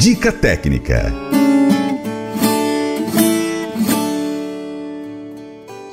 Dica técnica.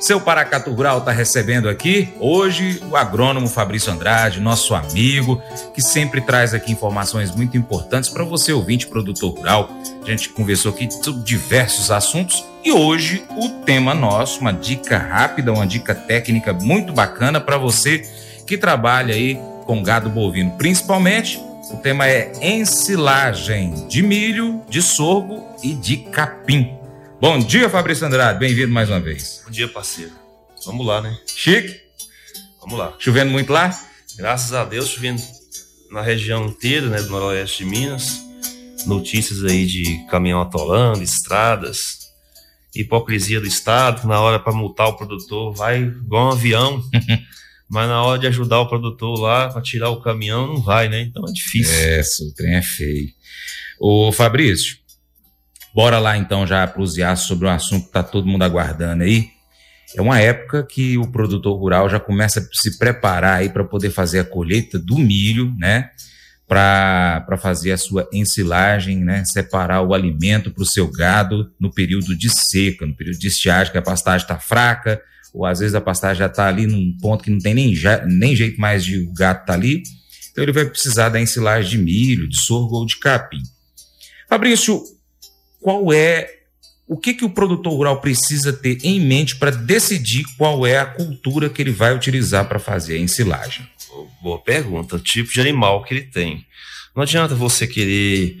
Seu Paracatu Rural está recebendo aqui hoje o agrônomo Fabrício Andrade, nosso amigo, que sempre traz aqui informações muito importantes para você, ouvinte, produtor rural. A gente conversou aqui sobre diversos assuntos e hoje o tema nosso, uma dica rápida, uma dica técnica muito bacana para você que trabalha aí com gado bovino, principalmente. O tema é ensilagem de milho, de sorgo e de capim. Bom dia, Fabrício Andrade. Bem-vindo mais uma vez. Bom dia, parceiro. Vamos lá, né? Chique? Vamos lá. Chovendo muito lá? Graças a Deus, chovendo na região inteira, né, do noroeste de Minas. Notícias aí de caminhão atolando, estradas. Hipocrisia do Estado, que na hora para multar o produtor vai igual um avião. mas na hora de ajudar o produtor lá para tirar o caminhão, não vai, né? Então é difícil. É, o trem é feio. Ô, Fabrício, Bora lá então já prosear sobre um assunto que está todo mundo aguardando aí. É uma época que o produtor rural já começa a se preparar aí para poder fazer a colheita do milho, né? Para fazer a sua ensilagem, né? Separar o alimento para o seu gado no período de seca, no período de estiagem, que a pastagem está fraca, ou às vezes a pastagem já está ali num ponto que não tem nem, nem jeito mais de o gato estar tá ali. Então ele vai precisar da ensilagem de milho, de sorgo ou de capim. Fabrício, qual é o que, que o produtor rural precisa ter em mente para decidir qual é a cultura que ele vai utilizar para fazer a ensilagem? Boa pergunta. O tipo de animal que ele tem. Não adianta você querer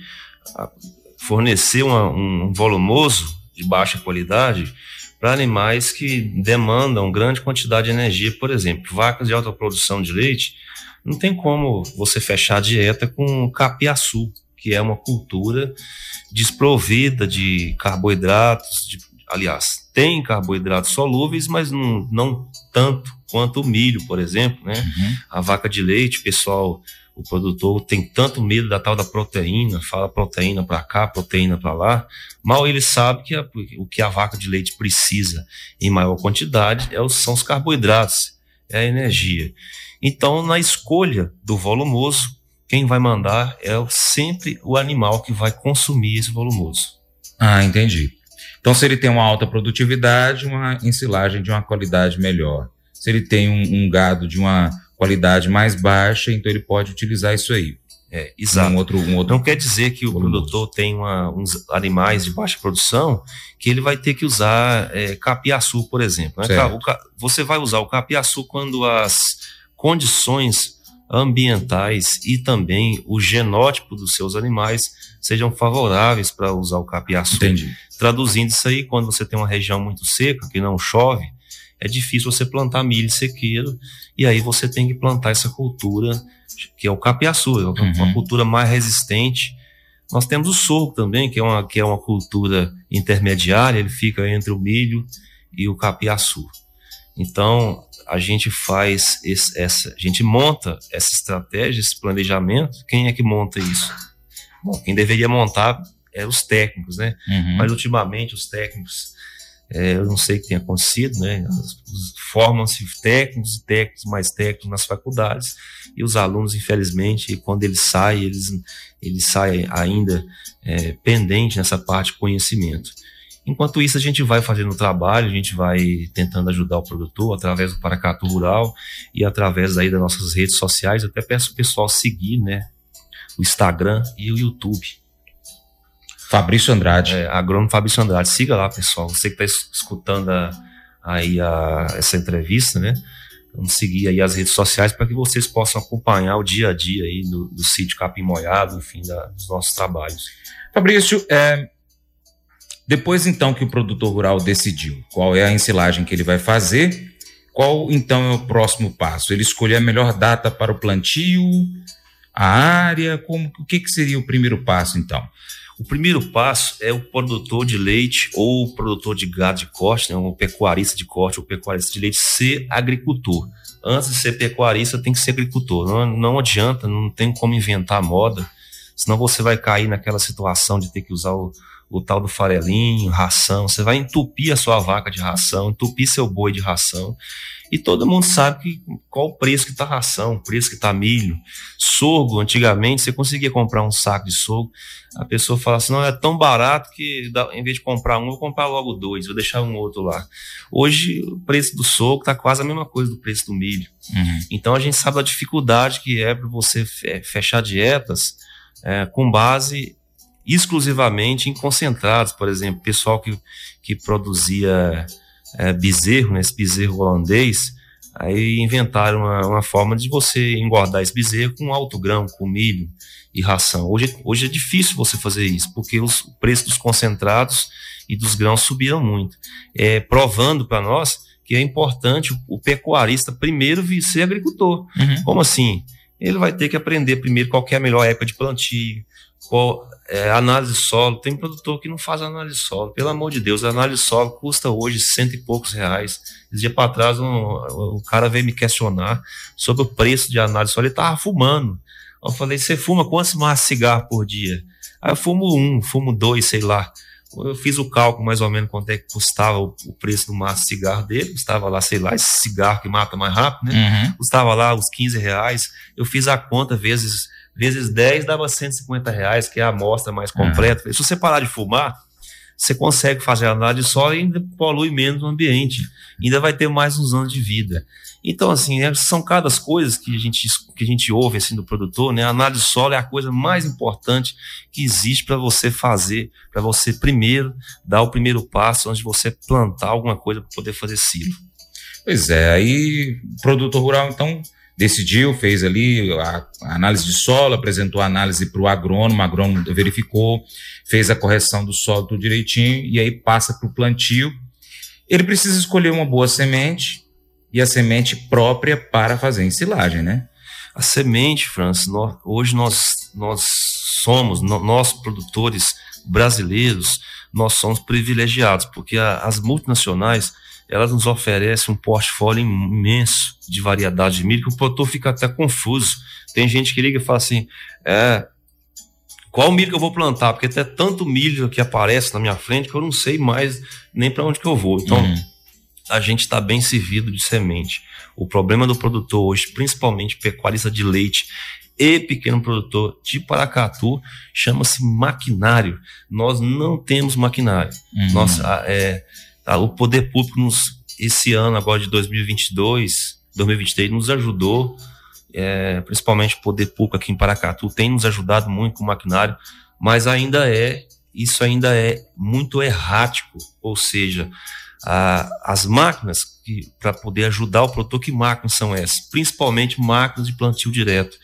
ah, fornecer uma, um volumoso de baixa qualidade para animais que demandam grande quantidade de energia. Por exemplo, vacas de alta produção de leite, não tem como você fechar a dieta com capiaçu que é uma cultura desprovida de carboidratos, de, aliás, tem carboidratos solúveis, mas não, não tanto quanto o milho, por exemplo, né? Uhum. A vaca de leite, pessoal, o produtor tem tanto medo da tal da proteína, fala proteína para cá, proteína para lá, mal ele sabe que a, o que a vaca de leite precisa em maior quantidade é, são os carboidratos, é a energia. Então, na escolha do volumoso, quem vai mandar é sempre o animal que vai consumir esse volumoso. Ah, entendi. Então, se ele tem uma alta produtividade, uma ensilagem de uma qualidade melhor. Se ele tem um, um gado de uma qualidade mais baixa, então ele pode utilizar isso aí. É, exato. Um outro, um outro Não quer dizer que o volumoso. produtor tem uma, uns animais de baixa produção que ele vai ter que usar é, capiaçu, por exemplo. Né? O, você vai usar o capiaçu quando as condições ambientais e também o genótipo dos seus animais sejam favoráveis para usar o capiaçu. Entendi. Traduzindo isso aí, quando você tem uma região muito seca, que não chove, é difícil você plantar milho sequeiro, e aí você tem que plantar essa cultura, que é o capiaçu, é uma uhum. cultura mais resistente. Nós temos o sorgo também, que é, uma, que é uma cultura intermediária, ele fica entre o milho e o capiaçu. Então, a gente faz esse, essa, a gente monta essa estratégia, esse planejamento. Quem é que monta isso? Bom, quem deveria montar é os técnicos, né? Uhum. Mas ultimamente os técnicos, é, eu não sei o que tem acontecido, né? Formam-se técnicos e técnicos mais técnicos nas faculdades e os alunos, infelizmente, quando eles saem, eles, eles saem ainda é, pendente nessa parte de conhecimento. Enquanto isso, a gente vai fazendo o trabalho, a gente vai tentando ajudar o produtor através do Paracatu Rural e através aí das nossas redes sociais. Eu até peço o pessoal seguir, né? O Instagram e o YouTube. Fabrício Andrade. É, agrônomo Fabrício Andrade. Siga lá, pessoal. Você que está escutando a, aí a, essa entrevista, né? Vamos seguir aí as redes sociais para que vocês possam acompanhar o dia a dia aí do, do sítio Capim Molhado, enfim, da, dos nossos trabalhos. Fabrício, é, depois, então, que o produtor rural decidiu qual é a ensilagem que ele vai fazer, qual então é o próximo passo? Ele escolher a melhor data para o plantio, a área, como, o que, que seria o primeiro passo, então? O primeiro passo é o produtor de leite ou o produtor de gado de corte, né, um pecuarista de corte ou pecuarista de leite, ser agricultor. Antes de ser pecuarista, tem que ser agricultor. Não, não adianta, não tem como inventar moda senão você vai cair naquela situação de ter que usar o, o tal do farelinho, ração, você vai entupir a sua vaca de ração, entupir seu boi de ração. E todo mundo sabe que, qual o preço que está ração, o preço que está milho. Sorgo, antigamente, você conseguia comprar um saco de sorgo, a pessoa fala assim, não, é tão barato que em vez de comprar um, eu vou comprar logo dois, vou deixar um outro lá. Hoje, o preço do sorgo está quase a mesma coisa do preço do milho. Uhum. Então, a gente sabe a dificuldade que é para você fechar dietas é, com base exclusivamente em concentrados, por exemplo, pessoal que, que produzia é, bezerro, né, esse bezerro holandês, aí inventaram uma, uma, forma de você engordar esse bezerro com alto grão, com milho e ração. Hoje, hoje é difícil você fazer isso, porque os, o preço dos concentrados e dos grãos subiram muito, é, provando para nós que é importante o, o pecuarista primeiro ser agricultor. Uhum. Como assim? Ele vai ter que aprender primeiro qual é a melhor época de plantio, qual é, análise de solo. Tem produtor que não faz análise de solo. Pelo amor de Deus, a análise de solo custa hoje cento e poucos reais. Esse dia para trás, um, o cara veio me questionar sobre o preço de análise de solo. Ele tava fumando. Eu falei, você fuma quantos maços de cigarro por dia? Aí eu fumo um, fumo dois, sei lá. Eu fiz o cálculo mais ou menos quanto é que custava o, o preço do maço de cigarro dele. Custava lá, sei lá, esse cigarro que mata mais rápido, né? Uhum. Custava lá os 15 reais. Eu fiz a conta vezes vezes 10 dava 150 reais, que é a amostra mais completa. Se você parar de fumar, você consegue fazer a análise solo e ainda polui menos o ambiente. Ainda vai ter mais uns anos de vida. Então, assim, é, são cada coisas que a gente, que a gente ouve assim, do produtor, né? A análise de solo é a coisa mais importante que existe para você fazer, para você primeiro dar o primeiro passo antes de você plantar alguma coisa para poder fazer silo. Pois é, aí produtor rural, então, decidiu, fez ali a análise de solo, apresentou a análise para o agrônomo, o agrônomo verificou, fez a correção do solo tudo direitinho, e aí passa para o plantio. Ele precisa escolher uma boa semente e a semente própria para fazer ensilagem, né? A semente, Francis, nós, hoje nós, nós somos, nós produtores brasileiros, nós somos privilegiados, porque a, as multinacionais, elas nos oferecem um portfólio imenso de variedade de milho que o produtor fica até confuso. Tem gente que liga e fala assim: é, qual milho que eu vou plantar? Porque tem tanto milho que aparece na minha frente que eu não sei mais nem para onde que eu vou. Então, uhum. A gente está bem servido de semente. O problema do produtor hoje, principalmente pecuarista de leite e pequeno produtor de Paracatu, chama-se maquinário. Nós não temos maquinário. Uhum. Nós, é, Tá? O poder público, nos, esse ano, agora de 2022, 2023, nos ajudou, é, principalmente o poder público aqui em Paracatu, tem nos ajudado muito com o maquinário, mas ainda é, isso ainda é muito errático, ou seja, a, as máquinas para poder ajudar o produtor, que máquinas são essas? Principalmente máquinas de plantio direto.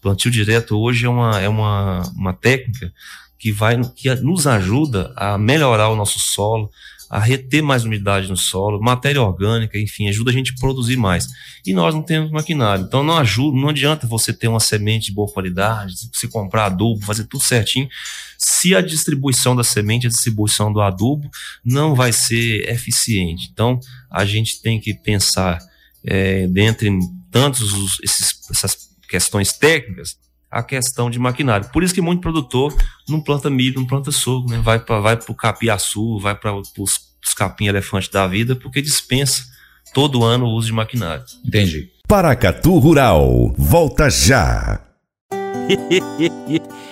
Plantio direto hoje é uma, é uma, uma técnica que vai que nos ajuda a melhorar o nosso solo, a reter mais umidade no solo, matéria orgânica, enfim, ajuda a gente a produzir mais. E nós não temos maquinário, então não ajuda, não adianta você ter uma semente de boa qualidade, se comprar adubo, fazer tudo certinho, se a distribuição da semente, a distribuição do adubo não vai ser eficiente. Então a gente tem que pensar é, dentre tantos os, esses, essas questões técnicas, a questão de maquinário. Por isso que muito produtor não planta milho, não planta sorgo, né? vai para vai o capiaçu, vai para os capim elefante da vida, porque dispensa todo ano o uso de maquinário. Entendi. Paracatu Rural, volta já.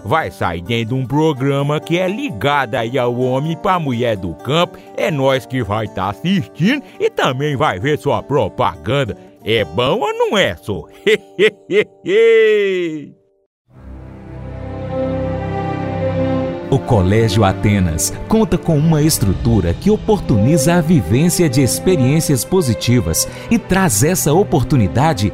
vai sair dentro de um programa que é ligado aí ao homem para mulher do campo. É nós que vai estar tá assistindo e também vai ver sua propaganda. É bom ou não é, só? O Colégio Atenas conta com uma estrutura que oportuniza a vivência de experiências positivas e traz essa oportunidade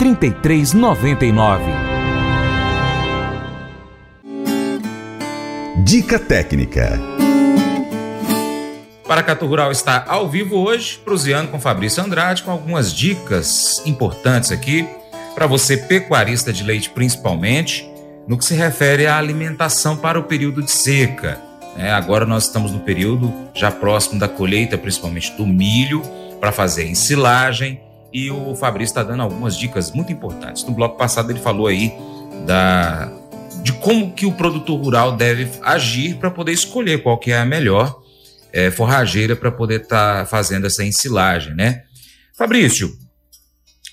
3399. Dica técnica. Paracatu Rural está ao vivo hoje, proseando com Fabrício Andrade, com algumas dicas importantes aqui para você, pecuarista de leite principalmente, no que se refere à alimentação para o período de seca. É, agora nós estamos no período já próximo da colheita, principalmente do milho, para fazer ensilagem, e o Fabrício está dando algumas dicas muito importantes. No bloco passado ele falou aí da, de como que o produtor rural deve agir para poder escolher qual que é a melhor é, forrageira para poder estar tá fazendo essa ensilagem, né? Fabrício,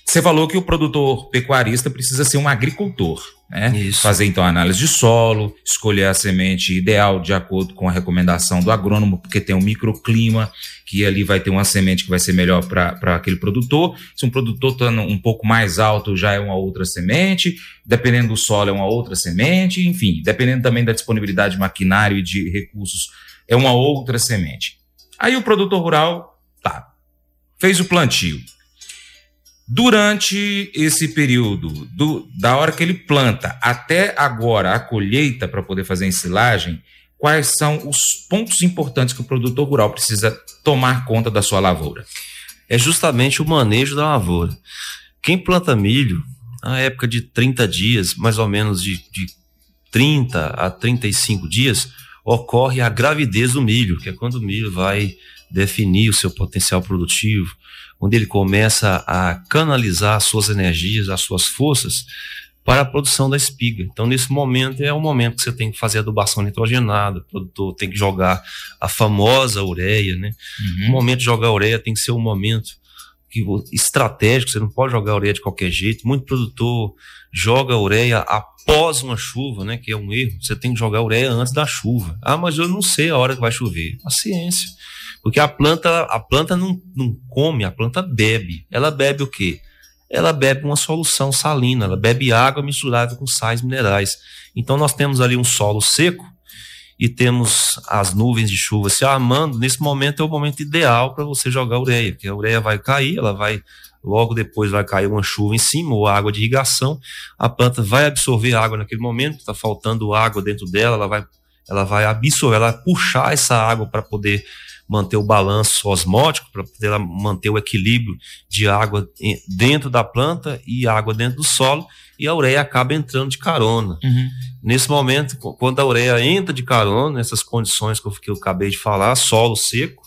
você falou que o produtor pecuarista precisa ser um agricultor, né? Isso. Fazer então a análise de solo, escolher a semente ideal de acordo com a recomendação do agrônomo, porque tem um microclima, que ali vai ter uma semente que vai ser melhor para aquele produtor. Se um produtor está um pouco mais alto, já é uma outra semente, dependendo do solo, é uma outra semente, enfim, dependendo também da disponibilidade de maquinário e de recursos é uma outra semente. Aí o produtor rural, tá, fez o plantio. Durante esse período, do, da hora que ele planta até agora a colheita para poder fazer a ensilagem, quais são os pontos importantes que o produtor rural precisa tomar conta da sua lavoura? É justamente o manejo da lavoura. Quem planta milho, na época de 30 dias, mais ou menos de, de 30 a 35 dias, ocorre a gravidez do milho, que é quando o milho vai definir o seu potencial produtivo, onde ele começa a canalizar as suas energias, as suas forças para a produção da espiga. Então, nesse momento, é o momento que você tem que fazer adubação nitrogenada, o produtor tem que jogar a famosa ureia, né? Uhum. O momento de jogar ureia tem que ser um momento que, estratégico, você não pode jogar ureia de qualquer jeito. Muito produtor joga ureia após uma chuva, né? Que é um erro. Você tem que jogar ureia antes da chuva. Ah, mas eu não sei a hora que vai chover. Paciência. Porque a planta, a planta não, não come, a planta bebe. Ela bebe o quê? Ela bebe uma solução salina, ela bebe água misturada com sais minerais. Então nós temos ali um solo seco e temos as nuvens de chuva se armando. Nesse momento é o momento ideal para você jogar ureia, porque a ureia vai cair, ela vai logo depois vai cair uma chuva em cima ou água de irrigação, a planta vai absorver água naquele momento, está faltando água dentro dela, ela vai, ela vai absorver, ela vai puxar essa água para poder manter o balanço osmótico, para poder manter o equilíbrio de água dentro da planta e água dentro do solo, e a ureia acaba entrando de carona. Uhum. Nesse momento, quando a ureia entra de carona, nessas condições que eu, que eu acabei de falar, solo seco,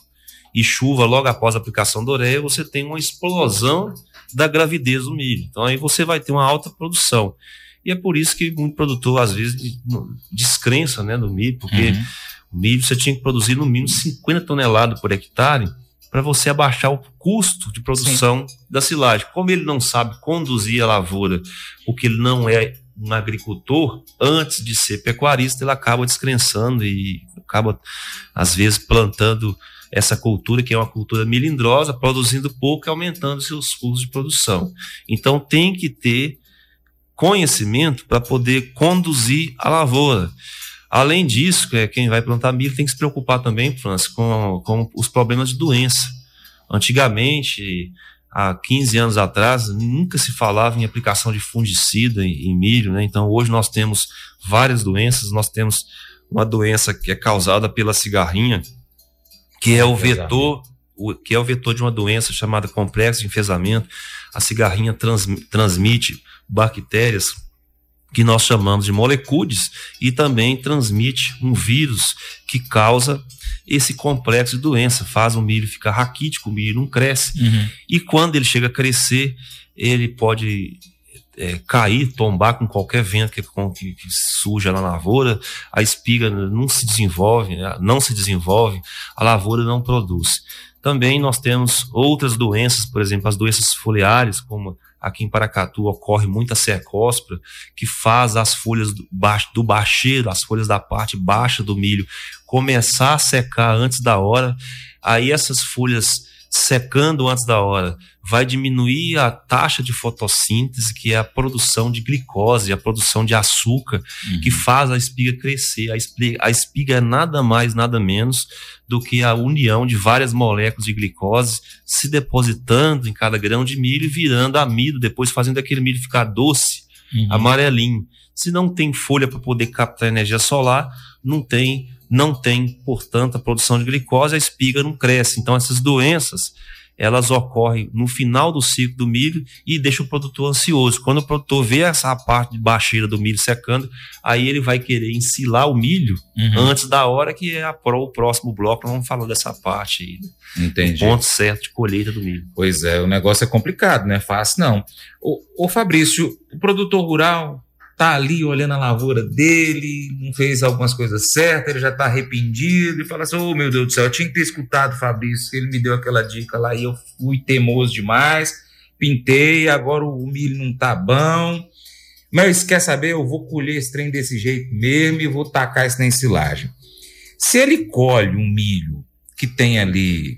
e chuva logo após a aplicação da ureia, você tem uma explosão da gravidez do milho. Então aí você vai ter uma alta produção. E é por isso que muito produtor, às vezes, descrença né, no milho, porque uhum. o milho você tinha que produzir no mínimo 50 toneladas por hectare para você abaixar o custo de produção Sim. da silagem. Como ele não sabe conduzir a lavoura, porque ele não é um agricultor, antes de ser pecuarista, ele acaba descrençando e acaba, às vezes, plantando essa cultura, que é uma cultura melindrosa, produzindo pouco e aumentando seus custos de produção. Então tem que ter conhecimento para poder conduzir a lavoura. Além disso, é, quem vai plantar milho tem que se preocupar também, França, com, com os problemas de doença. Antigamente, há 15 anos atrás, nunca se falava em aplicação de fungicida em, em milho, né? Então, hoje nós temos várias doenças, nós temos uma doença que é causada pela cigarrinha, que é o vetor, o, que é o vetor de uma doença chamada complexo de enfesamento. A cigarrinha trans, transmite bactérias que nós chamamos de molecules e também transmite um vírus que causa esse complexo de doença, faz o milho ficar raquítico, o milho não cresce. Uhum. E quando ele chega a crescer, ele pode é, cair, tombar com qualquer vento que, que, que, suja na lavoura, a espiga não se desenvolve, não se desenvolve, a lavoura não produz. Também nós temos outras doenças, por exemplo, as doenças foliares, como Aqui em Paracatu ocorre muita cercóspora que faz as folhas do, baixo, do as folhas da parte baixa do milho, começar a secar antes da hora. Aí essas folhas secando antes da hora, vai diminuir a taxa de fotossíntese, que é a produção de glicose, a produção de açúcar, uhum. que faz a espiga crescer. A espiga, a espiga é nada mais, nada menos do que a união de várias moléculas de glicose se depositando em cada grão de milho e virando amido, depois fazendo aquele milho ficar doce, uhum. amarelinho. Se não tem folha para poder captar energia solar, não tem não tem, portanto, a produção de glicose, a espiga não cresce. Então, essas doenças, elas ocorrem no final do ciclo do milho e deixa o produtor ansioso. Quando o produtor vê essa parte de baixeira do milho secando, aí ele vai querer ensilar o milho uhum. antes da hora que é a pro, o próximo bloco, nós vamos falar dessa parte aí. Né? Entendi. O ponto certo de colheita do milho. Pois é, o negócio é complicado, não é fácil não. O, o Fabrício, o produtor rural tá ali olhando a lavoura dele, não fez algumas coisas certas, ele já está arrependido e fala assim: oh meu Deus do céu, eu tinha que ter escutado o Fabrício, ele me deu aquela dica lá e eu fui teimoso demais, pintei, agora o milho não tá bom. Mas quer saber? Eu vou colher esse trem desse jeito mesmo e vou tacar isso na ensilagem. Se ele colhe um milho que tem ali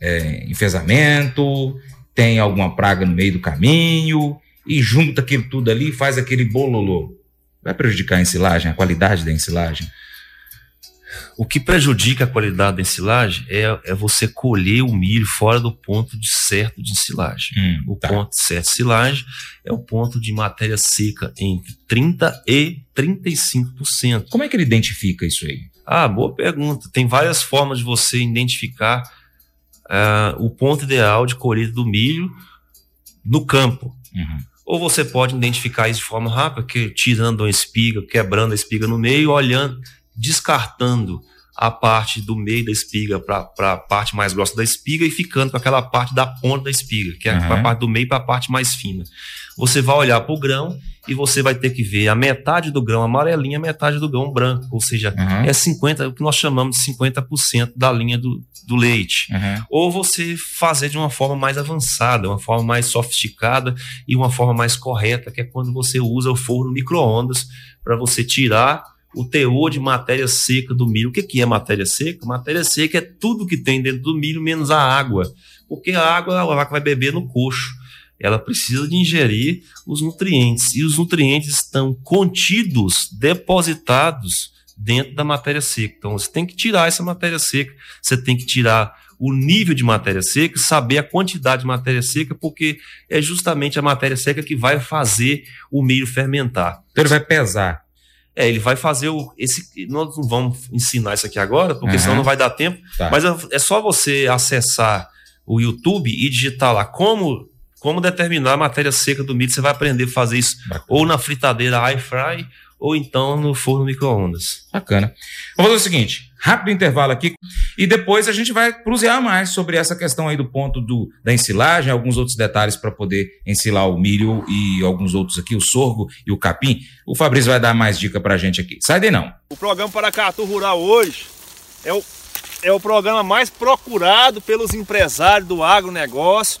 é, enfesamento, tem alguma praga no meio do caminho, e junta aquilo tudo ali e faz aquele bololô. Vai prejudicar a ensilagem, a qualidade da ensilagem? O que prejudica a qualidade da ensilagem é, é você colher o milho fora do ponto de certo de ensilagem. Hum, o tá. ponto certo de ensilagem é o ponto de matéria seca entre 30% e 35%. Como é que ele identifica isso aí? Ah, boa pergunta. Tem várias formas de você identificar uh, o ponto ideal de colheita do milho no campo. Uhum. Ou você pode identificar isso de forma rápida, que tirando a espiga, quebrando a espiga no meio, olhando, descartando a parte do meio da espiga para a parte mais grossa da espiga e ficando com aquela parte da ponta da espiga, que é uhum. a parte do meio para a parte mais fina. Você vai olhar para o grão e você vai ter que ver a metade do grão amarelinho e a metade do grão branco, ou seja, uhum. é 50, o que nós chamamos de 50% da linha do, do leite. Uhum. Ou você fazer de uma forma mais avançada, uma forma mais sofisticada e uma forma mais correta, que é quando você usa o forno micro-ondas para você tirar o teor de matéria seca do milho. O que, que é matéria seca? Matéria seca é tudo que tem dentro do milho menos a água, porque a água a vaca vai beber no coxo. Ela precisa de ingerir os nutrientes e os nutrientes estão contidos, depositados dentro da matéria seca. Então você tem que tirar essa matéria seca, você tem que tirar o nível de matéria seca, saber a quantidade de matéria seca, porque é justamente a matéria seca que vai fazer o milho fermentar. Então ele vai pesar. É, ele vai fazer o. Esse, nós não vamos ensinar isso aqui agora, porque uhum. senão não vai dar tempo. Tá. Mas é, é só você acessar o YouTube e digitar lá como, como determinar a matéria seca do milho. Você vai aprender a fazer isso Bacana. ou na fritadeira air fry ou então no forno micro-ondas. Bacana. Vamos fazer o seguinte: rápido intervalo aqui e depois a gente vai cruzear mais sobre essa questão aí do ponto do, da ensilagem, alguns outros detalhes para poder ensilar o milho e alguns outros aqui, o sorgo e o capim. O Fabrício vai dar mais dica para a gente aqui. Sai daí não. O programa Paracatu Rural hoje é o, é o programa mais procurado pelos empresários do agronegócio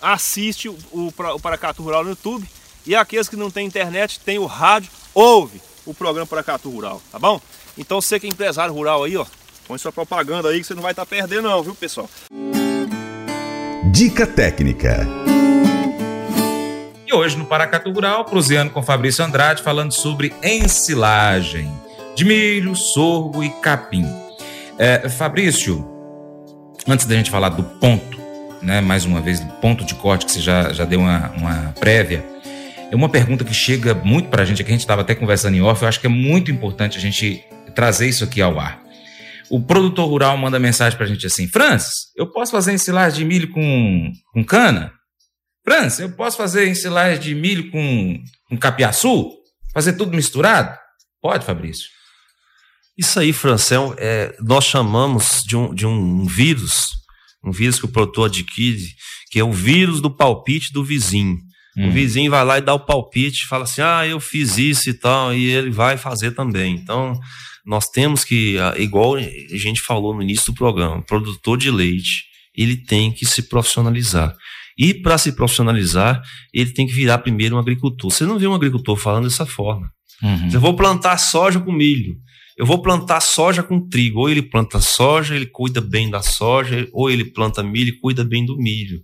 assiste o, o, o Paracato Rural no YouTube e aqueles que não têm internet, tem o rádio, ouve o programa Paracatu Rural, tá bom? Então você que é empresário rural aí, ó, põe sua propaganda aí que você não vai estar tá perdendo não, viu pessoal? Dica técnica. E hoje no Paracatu Rural, proseando com Fabrício Andrade, falando sobre ensilagem de milho, sorgo e capim. É, Fabrício, antes da gente falar do ponto, né, mais uma vez, do ponto de corte que você já, já deu uma, uma prévia, é uma pergunta que chega muito para a gente, que a gente estava até conversando em off, eu acho que é muito importante a gente trazer isso aqui ao ar. O produtor rural manda mensagem para a gente assim: Francis, eu posso fazer ensilagem de milho com, com cana? França, eu posso fazer ensilagem de milho com, com capiaçu? Fazer tudo misturado? Pode, Fabrício. Isso aí, Francel, é, nós chamamos de um, de um vírus, um vírus que o produtor adquire, que é o vírus do palpite do vizinho. Hum. O vizinho vai lá e dá o palpite, fala assim: ah, eu fiz isso e tal, e ele vai fazer também. Então, nós temos que, ah, igual a gente falou no início do programa, produtor de leite, ele tem que se profissionalizar. E para se profissionalizar, ele tem que virar primeiro um agricultor. Você não vê um agricultor falando dessa forma. Uhum. Eu vou plantar soja com milho. Eu vou plantar soja com trigo. Ou ele planta soja, ele cuida bem da soja, ou ele planta milho e cuida bem do milho.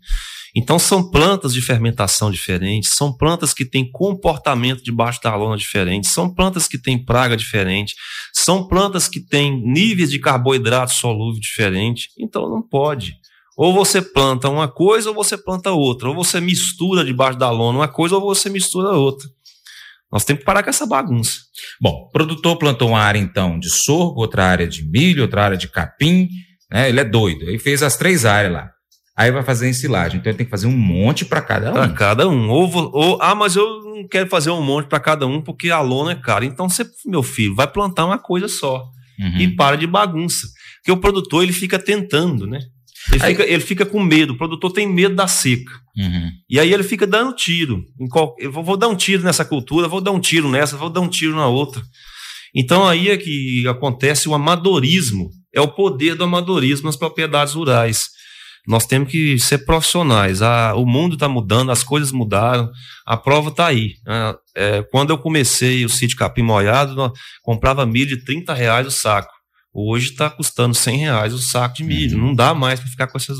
Então são plantas de fermentação diferentes, são plantas que têm comportamento debaixo da lona diferente, são plantas que têm praga diferente, são plantas que têm níveis de carboidrato solúvel diferente. Então não pode. Ou você planta uma coisa ou você planta outra. Ou você mistura debaixo da lona uma coisa ou você mistura outra. Nós temos que parar com essa bagunça. Bom, o produtor plantou uma área então de sorgo, outra área de milho, outra área de capim. Né? Ele é doido. Ele fez as três áreas lá. Aí vai fazer ensilagem. Então ele tem que fazer um monte para cada um. Para cada um. Ou, ou, ah, mas eu não quero fazer um monte para cada um porque a lona é cara. Então você, meu filho, vai plantar uma coisa só. Uhum. E para de bagunça. Porque o produtor ele fica tentando, né? Ele, aí, fica, ele fica com medo, o produtor tem medo da seca. Uhum. E aí ele fica dando tiro. Qual, eu vou, vou, dar um tiro nessa cultura, vou dar um tiro nessa, vou dar um tiro na outra. Então aí é que acontece o amadorismo. É o poder do amadorismo nas propriedades rurais. Nós temos que ser profissionais. A, o mundo está mudando, as coisas mudaram, a prova está aí. Né? É, quando eu comecei o sítio Capim Molhado, comprava milho de 30 reais o saco. Hoje está custando 100 reais o saco de milho. Uhum. Não dá mais para ficar com essas,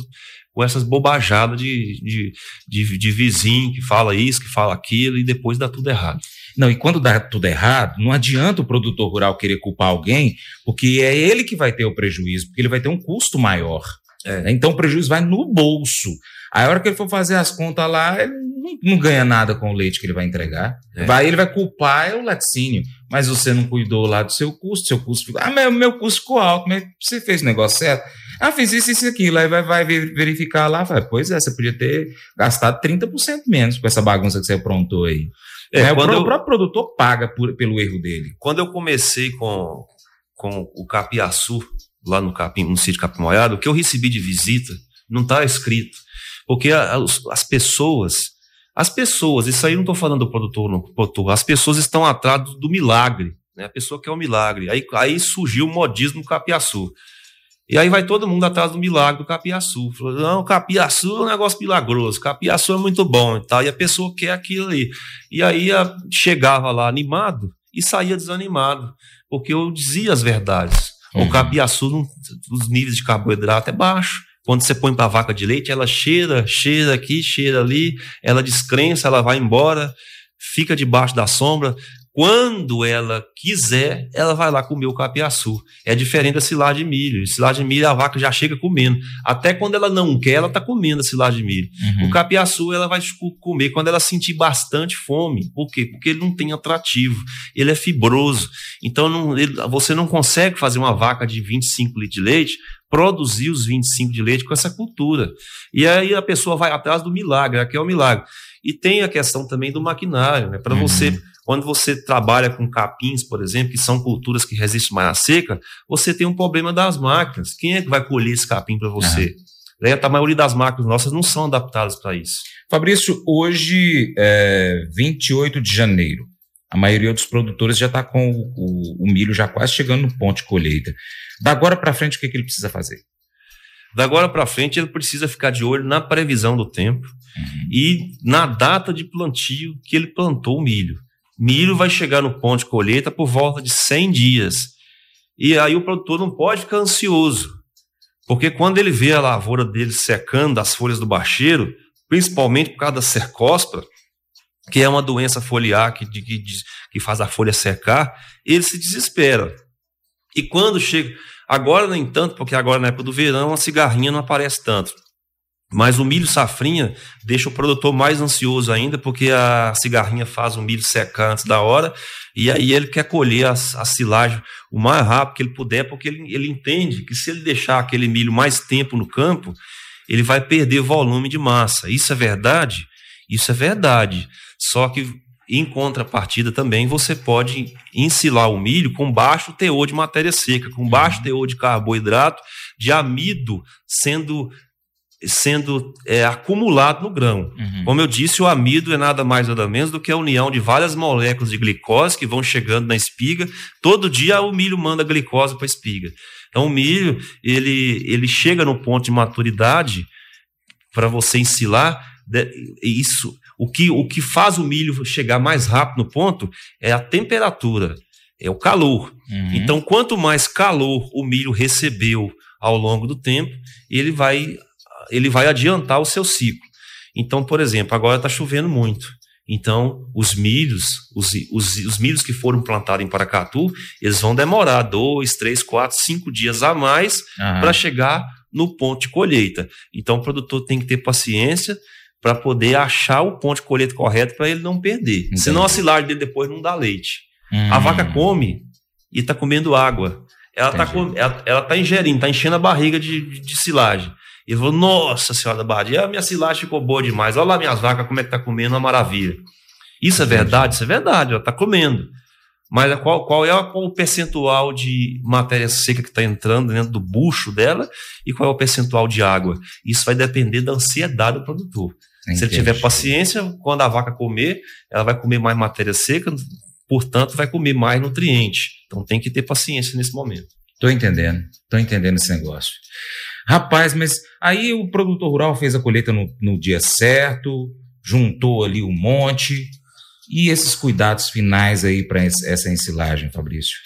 com essas bobajadas de, de, de, de, vizinho que fala isso, que fala aquilo e depois dá tudo errado. Não, e quando dá tudo errado, não adianta o produtor rural querer culpar alguém, porque é ele que vai ter o prejuízo, porque ele vai ter um custo maior. É. Então o prejuízo vai no bolso. Aí a hora que ele for fazer as contas lá, ele não, não ganha nada com o leite que ele vai entregar. É. Vai, ele vai culpar é o laticínio. Mas você não cuidou lá do seu custo, seu custo ficou. Ah, meu, meu custo ficou alto, mas você fez o negócio certo. Ah, fiz isso, isso e aquilo. Aí vai, vai verificar lá, vai, pois é, você podia ter gastado 30% menos com essa bagunça que você aprontou aí. É, é, quando o, eu, o próprio produtor paga por, pelo erro dele. Quando eu comecei com, com o capiaçu, lá no, capim, no sítio Capim Molhado, o que eu recebi de visita não está escrito. Porque as, as pessoas, as pessoas, isso aí não estou falando do produtor, não, produtor, as pessoas estão atrás do, milagre. Né? A pessoa quer o um milagre. Aí, aí surgiu o modismo Capiaçu. E aí vai todo mundo atrás do milagre do capiaçu. Falou, não, capiaçu é um negócio milagroso, capiaçu é muito bom e tal. E a pessoa quer aquilo ali. E aí chegava lá animado e saía desanimado, porque eu dizia as verdades. Uhum. O capiaçu, os níveis de carboidrato é baixo. Quando você põe para a vaca de leite, ela cheira, cheira aqui, cheira ali, ela descrença, ela vai embora, fica debaixo da sombra. Quando ela quiser, ela vai lá comer o capiaçu. É diferente da silagem de milho. Silagem de milho a vaca já chega comendo. Até quando ela não quer, ela está comendo a silagem de milho. Uhum. O capiaçu ela vai comer quando ela sentir bastante fome. Por quê? Porque ele não tem atrativo. Ele é fibroso. Então não, ele, você não consegue fazer uma vaca de 25 litros de leite produzir os 25 de leite com essa cultura. E aí a pessoa vai atrás do milagre, aqui é o milagre. E tem a questão também do maquinário, né? Para uhum. você quando você trabalha com capins, por exemplo, que são culturas que resistem mais à seca, você tem um problema das máquinas. Quem é que vai colher esse capim para você? Uhum. A maioria das máquinas nossas não são adaptadas para isso. Fabrício, hoje é 28 de janeiro. A maioria dos produtores já está com o, o, o, milho já quase chegando no ponto de colheita. Da agora para frente, o que, que ele precisa fazer? Da agora para frente, ele precisa ficar de olho na previsão do tempo uhum. e na data de plantio que ele plantou o milho milho vai chegar no ponto de colheita por volta de 100 dias. E aí o produtor não pode ficar ansioso, porque quando ele vê a lavoura dele secando das folhas do bacheiro, principalmente por causa da cercóspora, que é uma doença foliar que, que, que faz a folha secar, ele se desespera. E quando chega. Agora, nem tanto, porque agora na época do verão a cigarrinha não aparece tanto. Mas o milho safrinha deixa o produtor mais ansioso ainda, porque a cigarrinha faz o milho secar antes da hora, e aí ele quer colher a, a silagem o mais rápido que ele puder, porque ele, ele entende que se ele deixar aquele milho mais tempo no campo, ele vai perder volume de massa. Isso é verdade, Isso é verdade. Só que em contrapartida também você pode ensilar o milho com baixo teor de matéria seca, com baixo teor de carboidrato, de amido sendo sendo é, acumulado no grão. Uhum. Como eu disse, o amido é nada mais nada menos do que a união de várias moléculas de glicose que vão chegando na espiga. Todo dia o milho manda glicose para a espiga. Então o milho ele, ele chega no ponto de maturidade para você ensilar isso. O que, o que faz o milho chegar mais rápido no ponto é a temperatura, é o calor. Uhum. Então, quanto mais calor o milho recebeu ao longo do tempo, ele vai ele vai adiantar o seu ciclo. Então, por exemplo, agora está chovendo muito. Então, os milhos, os, os, os, milhos que foram plantados em Paracatu, eles vão demorar dois, três, quatro, cinco dias a mais uhum. para chegar no ponto de colheita. Então, o produtor tem que ter paciência para poder achar o ponto de colheita correto para ele não perder. Entendi. Senão a silagem dele depois não dá leite. Hum. A vaca come e está comendo água. Ela está ela, ela tá ingerindo, está enchendo a barriga de, de, de silagem. E falou, nossa senhora da Badia, a minha silagem ficou boa demais. Olha lá minhas vacas, como é que tá comendo, uma maravilha. Isso é verdade? Isso é verdade, ela está comendo. Mas qual, qual é qual o percentual de matéria seca que está entrando dentro do bucho dela e qual é o percentual de água? Isso vai depender da ansiedade do produtor. Entendi. Se ele tiver paciência, quando a vaca comer, ela vai comer mais matéria seca, portanto, vai comer mais nutriente. Então tem que ter paciência nesse momento. Estou entendendo, estou entendendo esse negócio. Rapaz, mas aí o produtor rural fez a colheita no, no dia certo, juntou ali um monte. E esses cuidados finais aí para essa ensilagem, Fabrício?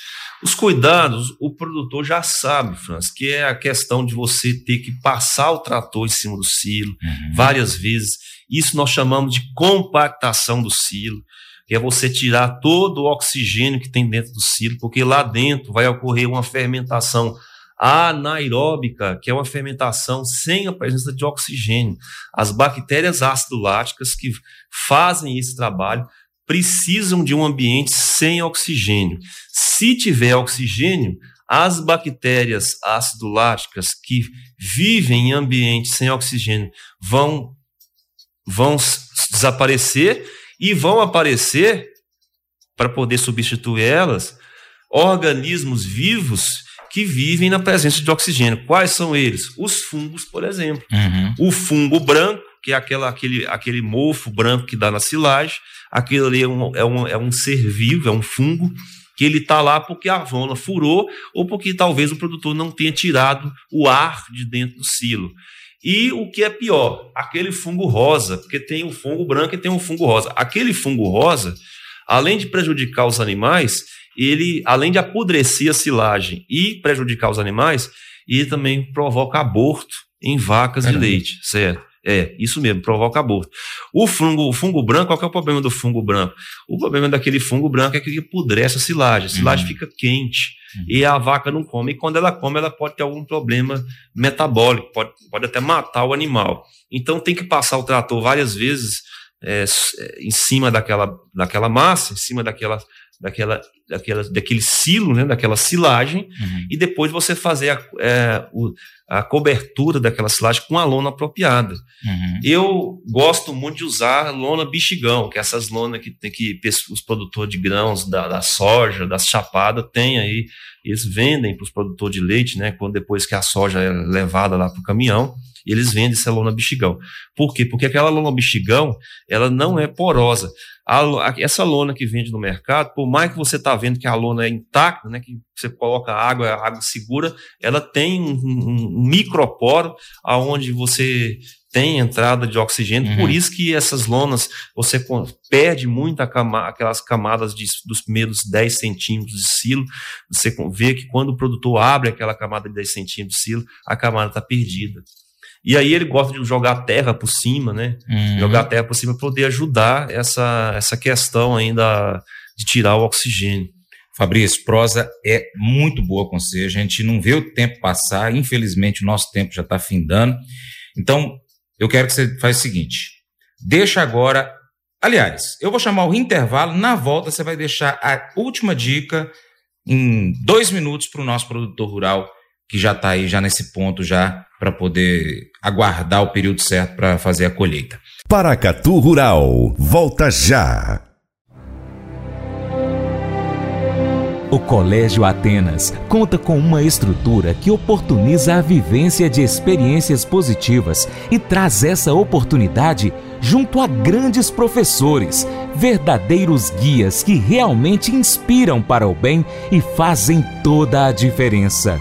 Os cuidados, o produtor já sabe, Franz, que é a questão de você ter que passar o trator em cima do silo uhum. várias vezes. Isso nós chamamos de compactação do silo, que é você tirar todo o oxigênio que tem dentro do silo, porque lá dentro vai ocorrer uma fermentação anaeróbica, que é uma fermentação sem a presença de oxigênio. As bactérias ácido láticas que fazem esse trabalho precisam de um ambiente sem oxigênio. Se tiver oxigênio, as bactérias ácido láticas que vivem em ambiente sem oxigênio vão vão desaparecer e vão aparecer para poder substituir elas organismos vivos que vivem na presença de oxigênio. Quais são eles? Os fungos, por exemplo. Uhum. O fungo branco, que é aquela, aquele, aquele mofo branco que dá na silagem, aquilo ali é um, é um, é um ser vivo, é um fungo, que ele está lá porque a zona furou ou porque talvez o produtor não tenha tirado o ar de dentro do silo. E o que é pior, aquele fungo rosa, porque tem o fungo branco e tem o fungo rosa. Aquele fungo rosa, além de prejudicar os animais, ele, além de apodrecer a silagem e prejudicar os animais, ele também provoca aborto em vacas Caramba. de leite, certo? É, isso mesmo, provoca aborto. O fungo, o fungo branco, qual é o problema do fungo branco? O problema daquele fungo branco é que ele apodrece a silagem, a silagem uhum. fica quente uhum. e a vaca não come. E quando ela come, ela pode ter algum problema metabólico, pode, pode até matar o animal. Então tem que passar o trator várias vezes é, em cima daquela, daquela massa, em cima daquela daquela, daquela, daquele silo, né, daquela silagem, uhum. e depois você fazer a, é, o, a cobertura daquela silagem com a lona apropriada. Uhum. Eu gosto muito de usar lona bexigão, que é essas lonas que, que os produtores de grãos da, da soja, das chapadas, têm aí, eles vendem para os produtores de leite, né, quando depois que a soja é levada lá para o caminhão, eles vendem essa lona bexigão. Por quê? Porque aquela lona bexigão, ela não é porosa. A, essa lona que vende no mercado, por mais que você está vendo que a lona é intacta, né, que você coloca água, a água segura, ela tem um, um, um microporo aonde você tem entrada de oxigênio, uhum. por isso que essas lonas você perde muito cama, aquelas camadas de, dos primeiros 10 centímetros de silo. Você vê que quando o produtor abre aquela camada de 10 centímetros de silo, a camada está perdida. E aí ele gosta de jogar terra por cima, né? Uhum. Jogar terra por cima para poder ajudar essa, essa questão ainda de tirar o oxigênio. Fabrício, prosa é muito boa com você. A gente não vê o tempo passar. Infelizmente, o nosso tempo já está findando. Então, eu quero que você faça o seguinte: deixa agora. Aliás, eu vou chamar o intervalo. Na volta, você vai deixar a última dica em dois minutos para o nosso produtor rural que já está aí já nesse ponto já para poder aguardar o período certo para fazer a colheita. Paracatu Rural, volta já. O Colégio Atenas conta com uma estrutura que oportuniza a vivência de experiências positivas e traz essa oportunidade junto a grandes professores, verdadeiros guias que realmente inspiram para o bem e fazem toda a diferença.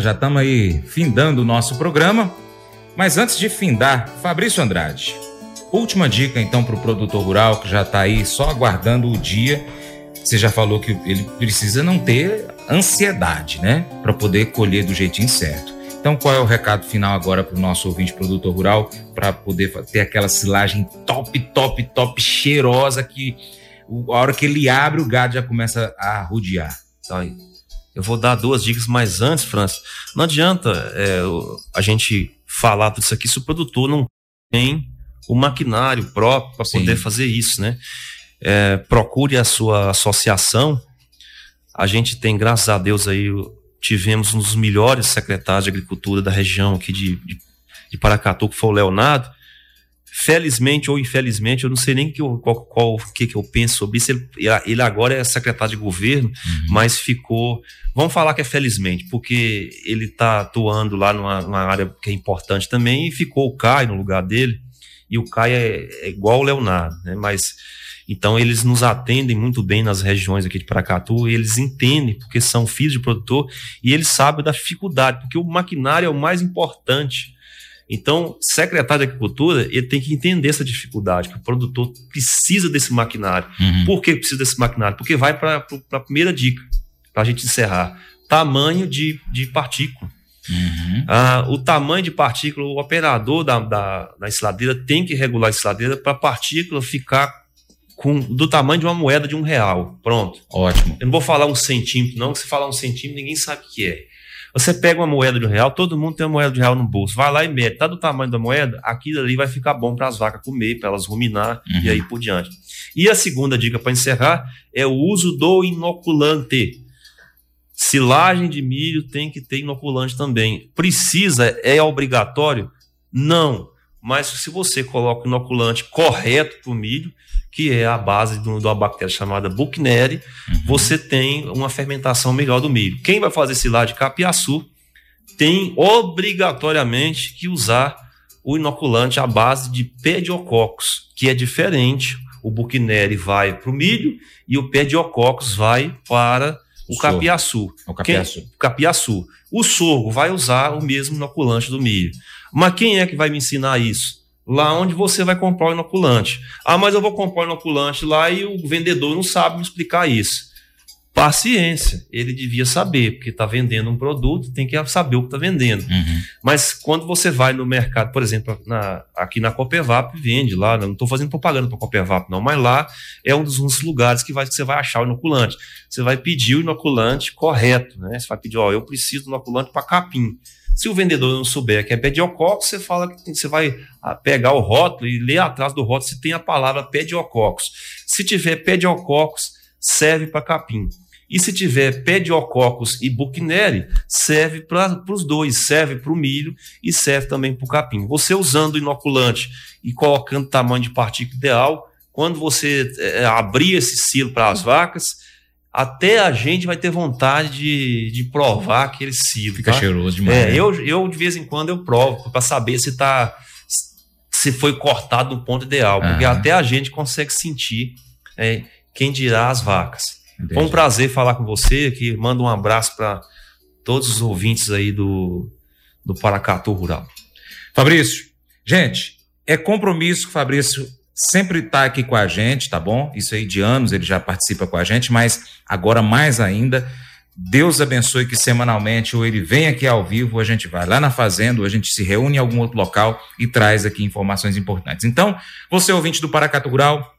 Já estamos aí findando o nosso programa, mas antes de findar, Fabrício Andrade, última dica então para o produtor rural que já está aí só aguardando o dia. Você já falou que ele precisa não ter ansiedade, né, para poder colher do jeitinho certo. Então, qual é o recado final agora para o nosso ouvinte produtor rural para poder ter aquela silagem top, top, top, cheirosa que a hora que ele abre o gado já começa a rodear? Aí. Eu vou dar duas dicas, mas antes, França, não adianta é, a gente falar tudo isso aqui se o produtor não tem o maquinário próprio para poder fazer isso, né? É, procure a sua associação. A gente tem, graças a Deus, aí tivemos um dos melhores secretários de agricultura da região aqui de, de, de Paracatu, que foi o Leonardo. Felizmente ou infelizmente, eu não sei nem que eu, qual, qual que, que eu penso sobre isso. Ele, ele agora é secretário de governo, uhum. mas ficou. Vamos falar que é felizmente, porque ele está atuando lá numa, numa, área que é importante também, e ficou o Caio no lugar dele. E o Caio é, é igual o Leonardo, né? Mas então eles nos atendem muito bem nas regiões aqui de Paracatu, eles entendem porque são filhos de produtor e eles sabem da dificuldade, porque o maquinário é o mais importante. Então, secretário de Agricultura, ele tem que entender essa dificuldade, que o produtor precisa desse maquinário. Uhum. Por que precisa desse maquinário? Porque vai para a primeira dica, para a gente encerrar. Tamanho de, de partícula. Uhum. Ah, o tamanho de partícula, o operador da, da, da ensiladeira tem que regular a ensiladeira para a partícula ficar com, do tamanho de uma moeda de um real. Pronto. Ótimo. Eu não vou falar um centímetro, não, que se falar um centímetro, ninguém sabe o que é. Você pega uma moeda de um real, todo mundo tem uma moeda de um real no bolso. Vai lá e mede. Tá do tamanho da moeda, aquilo ali vai ficar bom para as vacas comer, para elas ruminar uhum. e aí por diante. E a segunda dica para encerrar é o uso do inoculante. Silagem de milho tem que ter inoculante também. Precisa, é obrigatório? Não. Mas se você coloca o inoculante correto para o milho, que é a base de uma bactéria chamada Buchneri, uhum. você tem uma fermentação melhor do milho. Quem vai fazer silagem de capiaçu tem obrigatoriamente que usar o inoculante à base de pediococcus, que é diferente. O Buchneri vai para o milho e o pediococcus vai para o, o capiaçu. O capiaçu. Quem, capiaçu. O sorgo vai usar o mesmo inoculante do milho. Mas quem é que vai me ensinar isso? Lá onde você vai comprar o inoculante. Ah, mas eu vou comprar o inoculante lá e o vendedor não sabe me explicar isso. Paciência, ele devia saber, porque está vendendo um produto, tem que saber o que está vendendo. Uhum. Mas quando você vai no mercado, por exemplo, na, aqui na Copevap vende lá, não estou fazendo propaganda para a Copevap, não, mas lá é um dos, um dos lugares que, vai, que você vai achar o inoculante. Você vai pedir o inoculante correto, né? Você vai pedir, ó, eu preciso do inoculante para capim. Se o vendedor não souber que é pediococcus, você fala que você vai ah, pegar o rótulo e ler atrás do rótulo se tem a palavra pediococcus. Se tiver pediococcus, serve para capim. E se tiver pediococcus e buchneri, serve para os dois, serve para o milho e serve também para o capim. Você usando o inoculante e colocando tamanho de partícula ideal, quando você é, abrir esse silo para as vacas, até a gente vai ter vontade de, de provar aquele silo. Fica tá? cheiroso demais. É, né? eu, eu, de vez em quando, eu provo para saber se tá se foi cortado no ponto ideal. Porque uhum. até a gente consegue sentir é, quem dirá as vacas. Entendi. Foi um prazer falar com você, que manda um abraço para todos os ouvintes aí do, do Paracatu Rural. Fabrício, gente, é compromisso que o Fabrício sempre está aqui com a gente, tá bom? Isso aí de anos ele já participa com a gente, mas agora mais ainda Deus abençoe que semanalmente ou ele vem aqui ao vivo, a gente vai lá na fazenda, ou a gente se reúne em algum outro local e traz aqui informações importantes. Então, você ouvinte do Paracatu Rural,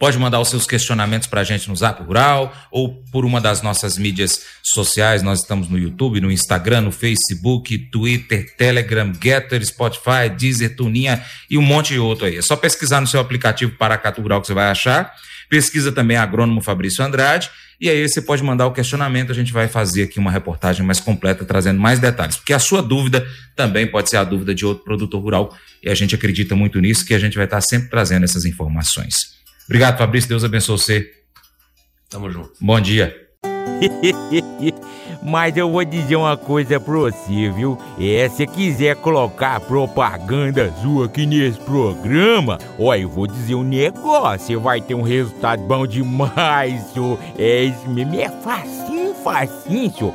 Pode mandar os seus questionamentos para a gente no Zap Rural ou por uma das nossas mídias sociais. Nós estamos no YouTube, no Instagram, no Facebook, Twitter, Telegram, Getter, Spotify, Deezer, Tuninha e um monte de outro aí. É só pesquisar no seu aplicativo Paracatu Rural que você vai achar. Pesquisa também agrônomo Fabrício Andrade. E aí você pode mandar o questionamento, a gente vai fazer aqui uma reportagem mais completa, trazendo mais detalhes. Porque a sua dúvida também pode ser a dúvida de outro produtor rural. E a gente acredita muito nisso, que a gente vai estar sempre trazendo essas informações. Obrigado, Fabrício. Deus abençoe você. Tamo junto. Bom dia. Mas eu vou dizer uma coisa pra você, viu? É, se quiser colocar propaganda sua aqui nesse programa, ó, eu vou dizer um negócio, você vai ter um resultado bom demais, senhor. É isso mesmo, é facinho, facinho, senhor.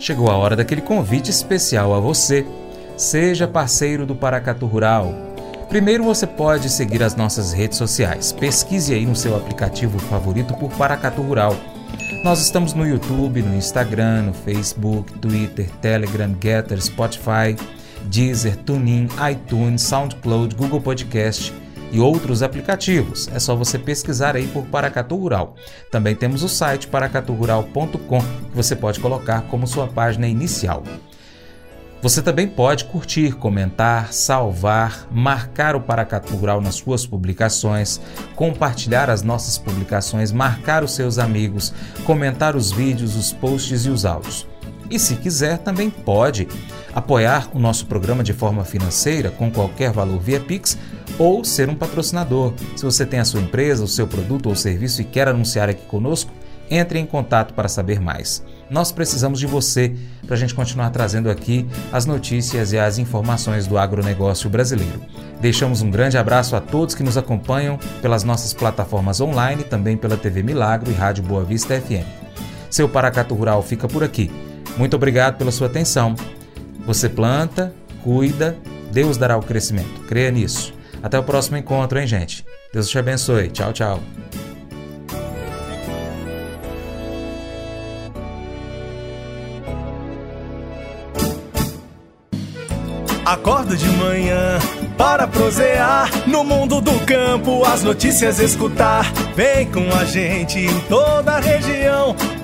Chegou a hora daquele convite especial a você. Seja parceiro do Paracatu Rural. Primeiro você pode seguir as nossas redes sociais. Pesquise aí no seu aplicativo favorito por Paracatu Rural. Nós estamos no YouTube, no Instagram, no Facebook, Twitter, Telegram, Getter, Spotify, Deezer, TuneIn, iTunes, SoundCloud, Google Podcast e outros aplicativos. É só você pesquisar aí por Paracatu Rural. Também temos o site paracaturural.com que você pode colocar como sua página inicial. Você também pode curtir, comentar, salvar, marcar o Paracatu Rural nas suas publicações, compartilhar as nossas publicações, marcar os seus amigos, comentar os vídeos, os posts e os áudios. E se quiser, também pode apoiar o nosso programa de forma financeira com qualquer valor via Pix ou ser um patrocinador. Se você tem a sua empresa, o seu produto ou serviço e quer anunciar aqui conosco, entre em contato para saber mais. Nós precisamos de você para a gente continuar trazendo aqui as notícias e as informações do agronegócio brasileiro. Deixamos um grande abraço a todos que nos acompanham pelas nossas plataformas online, também pela TV Milagro e Rádio Boa Vista FM. Seu Paracato Rural fica por aqui. Muito obrigado pela sua atenção. Você planta, cuida, Deus dará o crescimento. Creia nisso. Até o próximo encontro, hein, gente? Deus te abençoe. Tchau, tchau. Acordo de manhã para prosear no mundo do campo, as notícias escutar. Vem com a gente em toda a região